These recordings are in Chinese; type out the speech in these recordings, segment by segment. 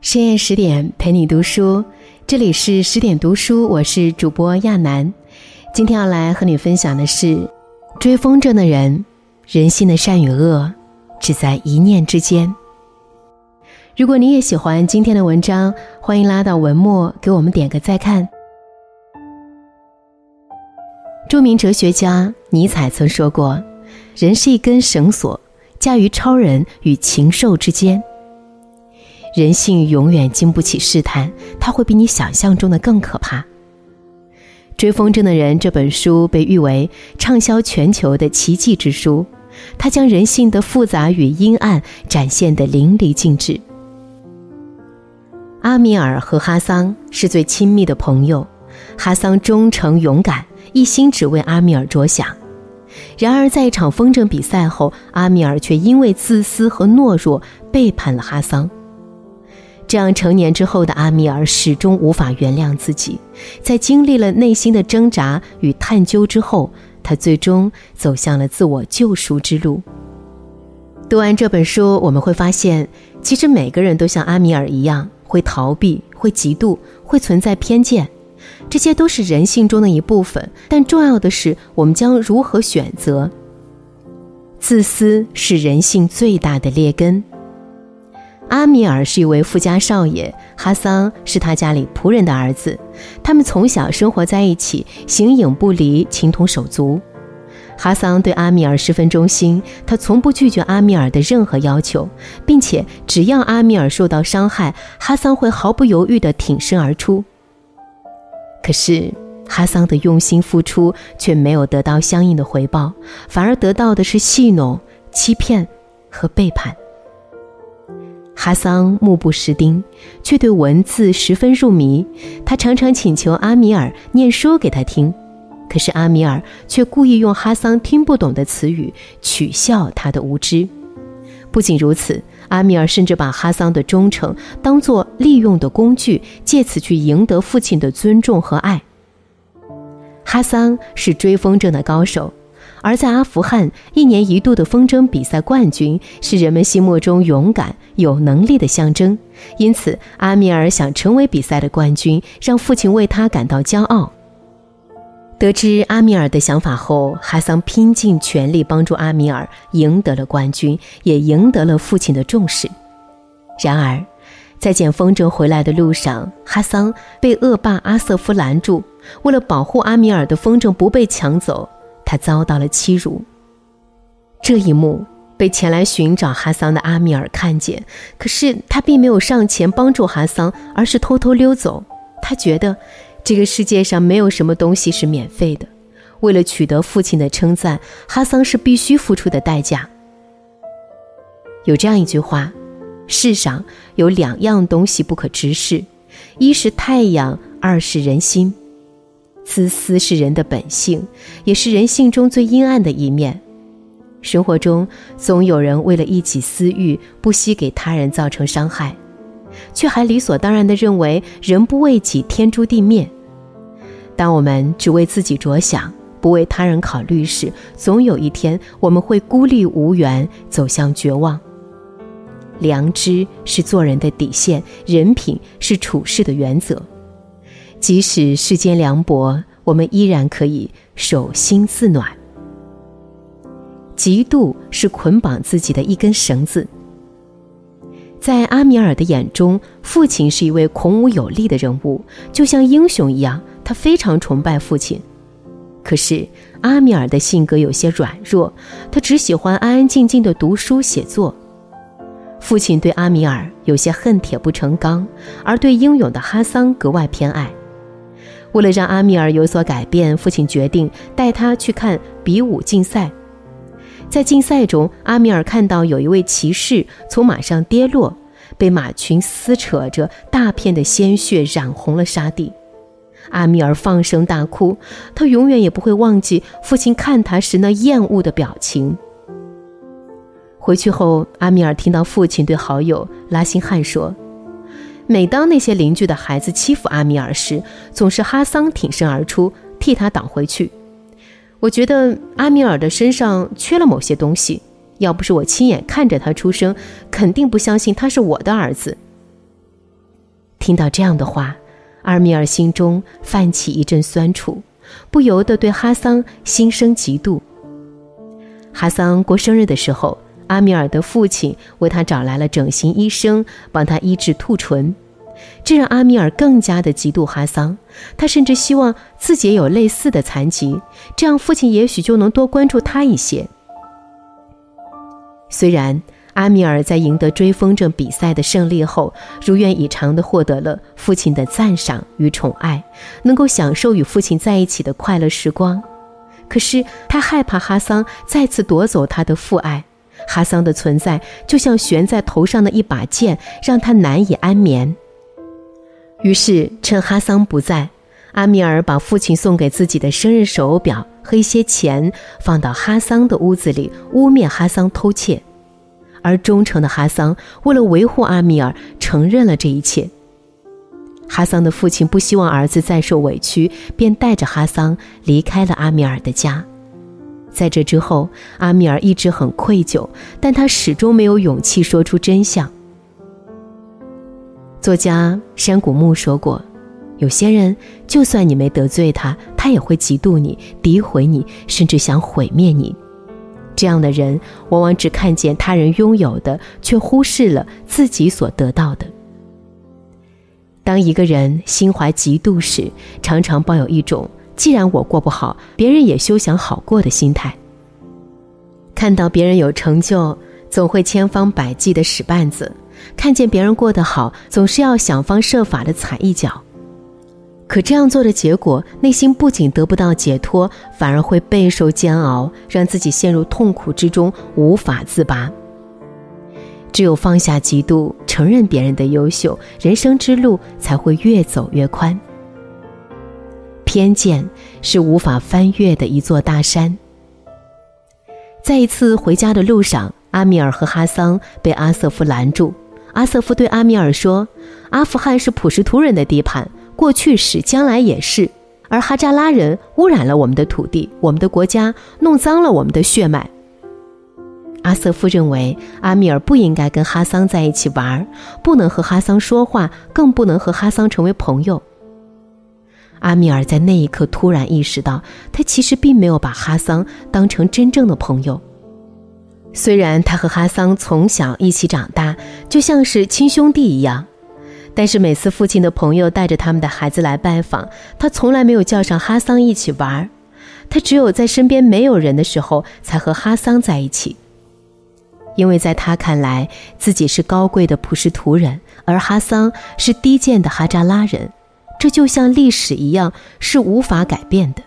深夜十点陪你读书，这里是十点读书，我是主播亚楠。今天要来和你分享的是：追风筝的人，人心的善与恶，只在一念之间。如果你也喜欢今天的文章，欢迎拉到文末给我们点个再看。著名哲学家尼采曾说过：“人是一根绳索，架于超人与禽兽之间。”人性永远经不起试探，它会比你想象中的更可怕。《追风筝的人》这本书被誉为畅销全球的奇迹之书，它将人性的复杂与阴暗展现得淋漓尽致。阿米尔和哈桑是最亲密的朋友，哈桑忠诚勇敢，一心只为阿米尔着想。然而，在一场风筝比赛后，阿米尔却因为自私和懦弱背叛了哈桑。这样成年之后的阿米尔始终无法原谅自己，在经历了内心的挣扎与探究之后，他最终走向了自我救赎之路。读完这本书，我们会发现，其实每个人都像阿米尔一样，会逃避，会嫉妒，会存在偏见，这些都是人性中的一部分。但重要的是，我们将如何选择？自私是人性最大的劣根。阿米尔是一位富家少爷，哈桑是他家里仆人的儿子。他们从小生活在一起，形影不离，情同手足。哈桑对阿米尔十分忠心，他从不拒绝阿米尔的任何要求，并且只要阿米尔受到伤害，哈桑会毫不犹豫地挺身而出。可是，哈桑的用心付出却没有得到相应的回报，反而得到的是戏弄、欺骗和背叛。哈桑目不识丁，却对文字十分入迷。他常常请求阿米尔念书给他听，可是阿米尔却故意用哈桑听不懂的词语取笑他的无知。不仅如此，阿米尔甚至把哈桑的忠诚当作利用的工具，借此去赢得父亲的尊重和爱。哈桑是追风筝的高手。而在阿富汗，一年一度的风筝比赛冠军是人们心目中勇敢、有能力的象征。因此，阿米尔想成为比赛的冠军，让父亲为他感到骄傲。得知阿米尔的想法后，哈桑拼尽全力帮助阿米尔赢得了冠军，也赢得了父亲的重视。然而，在捡风筝回来的路上，哈桑被恶霸阿瑟夫拦住。为了保护阿米尔的风筝不被抢走。他遭到了欺辱。这一幕被前来寻找哈桑的阿米尔看见，可是他并没有上前帮助哈桑，而是偷偷溜走。他觉得这个世界上没有什么东西是免费的。为了取得父亲的称赞，哈桑是必须付出的代价。有这样一句话：世上有两样东西不可直视，一是太阳，二是人心。自私是人的本性，也是人性中最阴暗的一面。生活中总有人为了一己私欲，不惜给他人造成伤害，却还理所当然地认为人不为己，天诛地灭。当我们只为自己着想，不为他人考虑时，总有一天我们会孤立无援，走向绝望。良知是做人的底线，人品是处事的原则。即使世间凉薄，我们依然可以手心自暖。嫉妒是捆绑自己的一根绳子。在阿米尔的眼中，父亲是一位孔武有力的人物，就像英雄一样，他非常崇拜父亲。可是阿米尔的性格有些软弱，他只喜欢安安静静的读书写作。父亲对阿米尔有些恨铁不成钢，而对英勇的哈桑格外偏爱。为了让阿米尔有所改变，父亲决定带他去看比武竞赛。在竞赛中，阿米尔看到有一位骑士从马上跌落，被马群撕扯着，大片的鲜血染红了沙地。阿米尔放声大哭，他永远也不会忘记父亲看他时那厌恶的表情。回去后，阿米尔听到父亲对好友拉辛汉说。每当那些邻居的孩子欺负阿米尔时，总是哈桑挺身而出替他挡回去。我觉得阿米尔的身上缺了某些东西，要不是我亲眼看着他出生，肯定不相信他是我的儿子。”听到这样的话，阿米尔心中泛起一阵酸楚，不由得对哈桑心生嫉妒。哈桑过生日的时候，阿米尔的父亲为他找来了整形医生，帮他医治兔唇，这让阿米尔更加的嫉妒哈桑。他甚至希望自己也有类似的残疾，这样父亲也许就能多关注他一些。虽然阿米尔在赢得追风筝比赛的胜利后，如愿以偿地获得了父亲的赞赏与宠爱，能够享受与父亲在一起的快乐时光。可是他害怕哈桑再次夺走他的父爱，哈桑的存在就像悬在头上的一把剑，让他难以安眠。于是趁哈桑不在，阿米尔把父亲送给自己的生日手表和一些钱放到哈桑的屋子里，污蔑哈桑偷窃。而忠诚的哈桑为了维护阿米尔，承认了这一切。哈桑的父亲不希望儿子再受委屈，便带着哈桑离开了阿米尔的家。在这之后，阿米尔一直很愧疚，但他始终没有勇气说出真相。作家山谷木说过：“有些人，就算你没得罪他，他也会嫉妒你、诋毁你，甚至想毁灭你。这样的人，往往只看见他人拥有的，却忽视了自己所得到的。”当一个人心怀嫉妒时，常常抱有一种“既然我过不好，别人也休想好过”的心态。看到别人有成就，总会千方百计的使绊子；看见别人过得好，总是要想方设法的踩一脚。可这样做的结果，内心不仅得不到解脱，反而会备受煎熬，让自己陷入痛苦之中，无法自拔。只有放下嫉妒，承认别人的优秀，人生之路才会越走越宽。偏见是无法翻越的一座大山。在一次回家的路上，阿米尔和哈桑被阿瑟夫拦住。阿瑟夫对阿米尔说：“阿富汗是普什图人的地盘，过去是，将来也是。而哈扎拉人污染了我们的土地，我们的国家，弄脏了我们的血脉。”阿瑟夫认为阿米尔不应该跟哈桑在一起玩，不能和哈桑说话，更不能和哈桑成为朋友。阿米尔在那一刻突然意识到，他其实并没有把哈桑当成真正的朋友。虽然他和哈桑从小一起长大，就像是亲兄弟一样，但是每次父亲的朋友带着他们的孩子来拜访，他从来没有叫上哈桑一起玩。他只有在身边没有人的时候，才和哈桑在一起。因为在他看来，自己是高贵的普什图人，而哈桑是低贱的哈扎拉人，这就像历史一样，是无法改变的。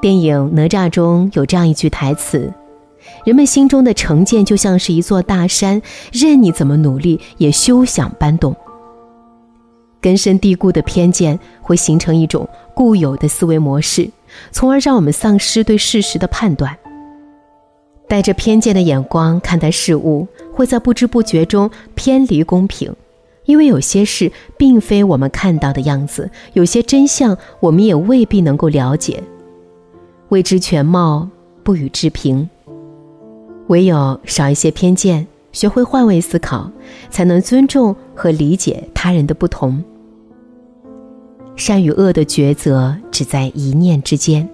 电影《哪吒》中有这样一句台词：“人们心中的成见就像是一座大山，任你怎么努力，也休想搬动。”根深蒂固的偏见会形成一种固有的思维模式，从而让我们丧失对事实的判断。带着偏见的眼光看待事物，会在不知不觉中偏离公平，因为有些事并非我们看到的样子，有些真相我们也未必能够了解。未知全貌，不予置评。唯有少一些偏见，学会换位思考，才能尊重和理解他人的不同。善与恶的抉择，只在一念之间。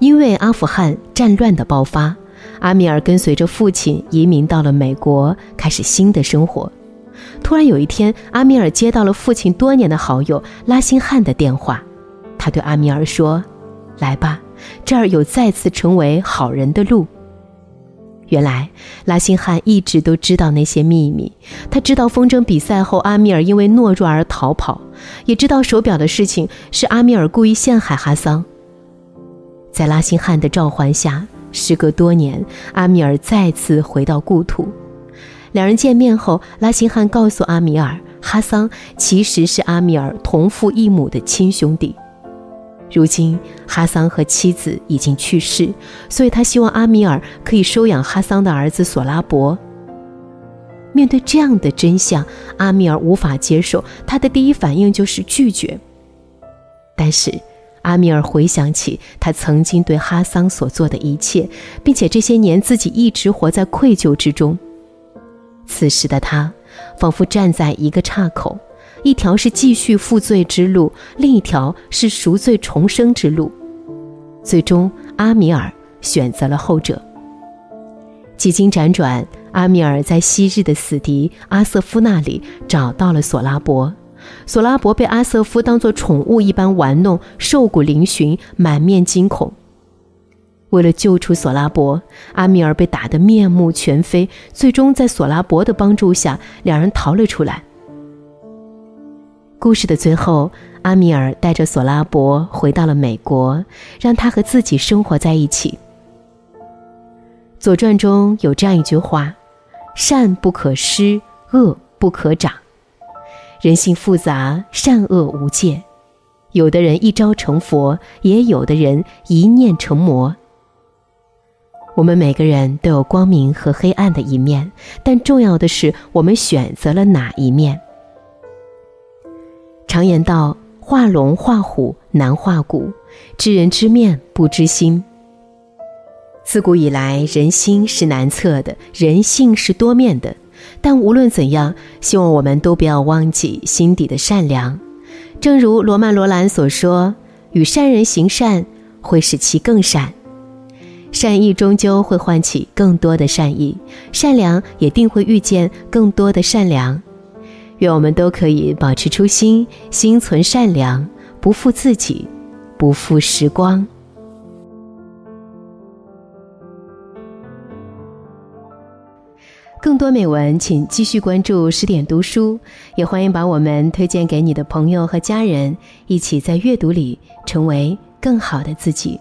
因为阿富汗战乱的爆发，阿米尔跟随着父亲移民到了美国，开始新的生活。突然有一天，阿米尔接到了父亲多年的好友拉辛汉的电话，他对阿米尔说：“来吧，这儿有再次成为好人的路。”原来拉辛汉一直都知道那些秘密，他知道风筝比赛后阿米尔因为懦弱而逃跑，也知道手表的事情是阿米尔故意陷害哈桑。在拉辛汉的召唤下，时隔多年，阿米尔再次回到故土。两人见面后，拉辛汉告诉阿米尔，哈桑其实是阿米尔同父异母的亲兄弟。如今，哈桑和妻子已经去世，所以他希望阿米尔可以收养哈桑的儿子索拉伯。面对这样的真相，阿米尔无法接受，他的第一反应就是拒绝。但是。阿米尔回想起他曾经对哈桑所做的一切，并且这些年自己一直活在愧疚之中。此时的他，仿佛站在一个岔口，一条是继续负罪之路，另一条是赎罪重生之路。最终，阿米尔选择了后者。几经辗转，阿米尔在昔日的死敌阿瑟夫那里找到了索拉伯。索拉伯被阿瑟夫当作宠物一般玩弄，瘦骨嶙峋，满面惊恐。为了救出索拉伯，阿米尔被打得面目全非，最终在索拉伯的帮助下，两人逃了出来。故事的最后，阿米尔带着索拉伯回到了美国，让他和自己生活在一起。《左传》中有这样一句话：“善不可施，恶不可长。”人性复杂，善恶无界，有的人一朝成佛，也有的人一念成魔。我们每个人都有光明和黑暗的一面，但重要的是我们选择了哪一面。常言道：“画龙画虎难画骨，知人知面不知心。”自古以来，人心是难测的，人性是多面的。但无论怎样，希望我们都不要忘记心底的善良。正如罗曼·罗兰所说：“与善人行善，会使其更善。善意终究会唤起更多的善意，善良也定会遇见更多的善良。愿我们都可以保持初心，心存善良，不负自己，不负时光。”更多美文，请继续关注十点读书，也欢迎把我们推荐给你的朋友和家人，一起在阅读里成为更好的自己。